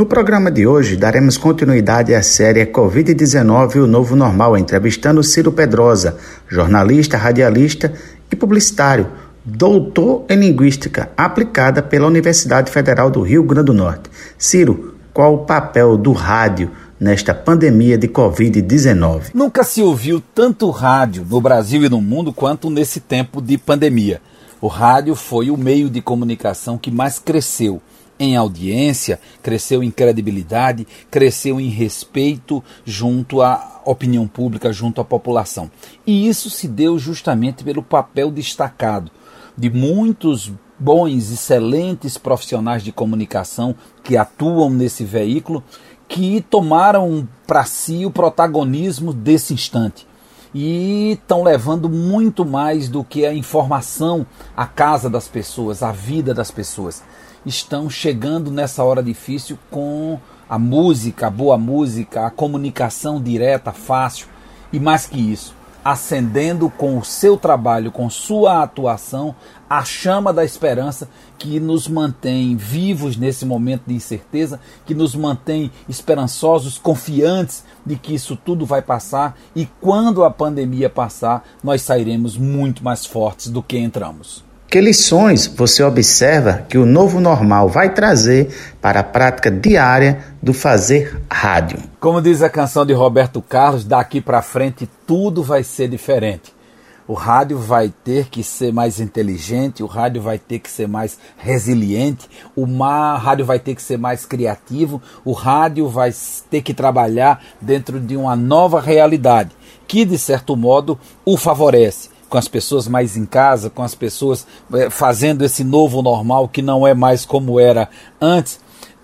No programa de hoje, daremos continuidade à série Covid-19 o Novo Normal, entrevistando Ciro Pedrosa, jornalista, radialista e publicitário, doutor em Linguística aplicada pela Universidade Federal do Rio Grande do Norte. Ciro, qual o papel do rádio nesta pandemia de Covid-19? Nunca se ouviu tanto rádio no Brasil e no mundo quanto nesse tempo de pandemia. O rádio foi o meio de comunicação que mais cresceu em audiência, cresceu em credibilidade, cresceu em respeito junto à opinião pública, junto à população. E isso se deu justamente pelo papel destacado de muitos bons, excelentes profissionais de comunicação que atuam nesse veículo, que tomaram para si o protagonismo desse instante e estão levando muito mais do que a informação à casa das pessoas, à vida das pessoas. Estão chegando nessa hora difícil com a música, a boa música, a comunicação direta, fácil. E mais que isso, acendendo com o seu trabalho, com sua atuação, a chama da esperança que nos mantém vivos nesse momento de incerteza, que nos mantém esperançosos, confiantes de que isso tudo vai passar e quando a pandemia passar, nós sairemos muito mais fortes do que entramos. Que lições você observa que o novo normal vai trazer para a prática diária do fazer rádio? Como diz a canção de Roberto Carlos, daqui para frente tudo vai ser diferente. O rádio vai ter que ser mais inteligente, o rádio vai ter que ser mais resiliente, o rádio vai ter que ser mais criativo, o rádio vai ter que trabalhar dentro de uma nova realidade que, de certo modo, o favorece com as pessoas mais em casa, com as pessoas é, fazendo esse novo normal que não é mais como era antes.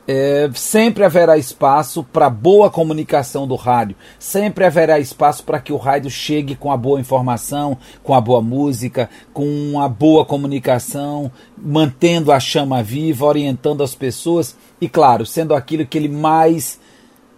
É, sempre haverá espaço para boa comunicação do rádio, sempre haverá espaço para que o rádio chegue com a boa informação, com a boa música, com a boa comunicação, mantendo a chama viva, orientando as pessoas e, claro, sendo aquilo que ele mais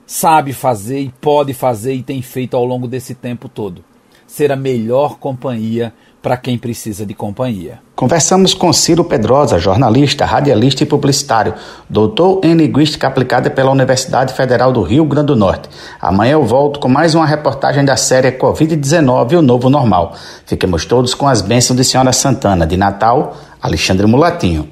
sabe fazer e pode fazer e tem feito ao longo desse tempo todo ser a melhor companhia para quem precisa de companhia. Conversamos com Ciro Pedrosa, jornalista, radialista e publicitário, doutor em Linguística aplicada pela Universidade Federal do Rio Grande do Norte. Amanhã eu volto com mais uma reportagem da série Covid-19 o Novo Normal. Fiquemos todos com as bênçãos de Senhora Santana. De Natal, Alexandre Mulatinho.